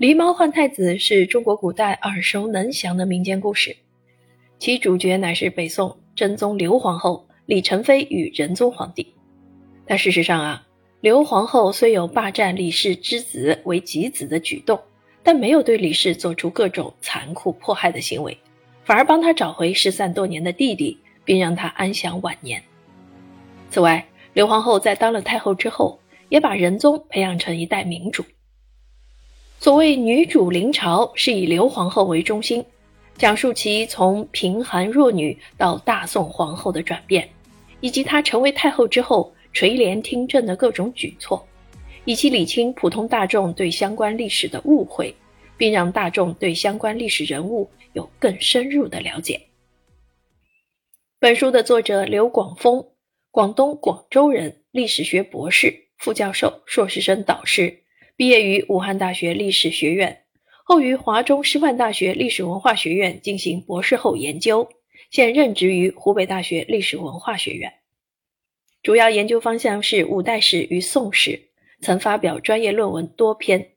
狸猫换太子是中国古代耳熟能详的民间故事，其主角乃是北宋真宗刘皇后李宸妃与仁宗皇帝。但事实上啊，刘皇后虽有霸占李氏之子为己子的举动，但没有对李氏做出各种残酷迫害的行为，反而帮他找回失散多年的弟弟，并让他安享晚年。此外，刘皇后在当了太后之后，也把仁宗培养成一代明主。所谓“女主临朝”，是以刘皇后为中心，讲述其从贫寒弱女到大宋皇后的转变，以及她成为太后之后垂帘听政的各种举措，以及理清普通大众对相关历史的误会，并让大众对相关历史人物有更深入的了解。本书的作者刘广峰。广东广州人，历史学博士、副教授、硕士生导师，毕业于武汉大学历史学院，后于华中师范大学历史文化学院进行博士后研究，现任职于湖北大学历史文化学院，主要研究方向是五代史与宋史，曾发表专业论文多篇。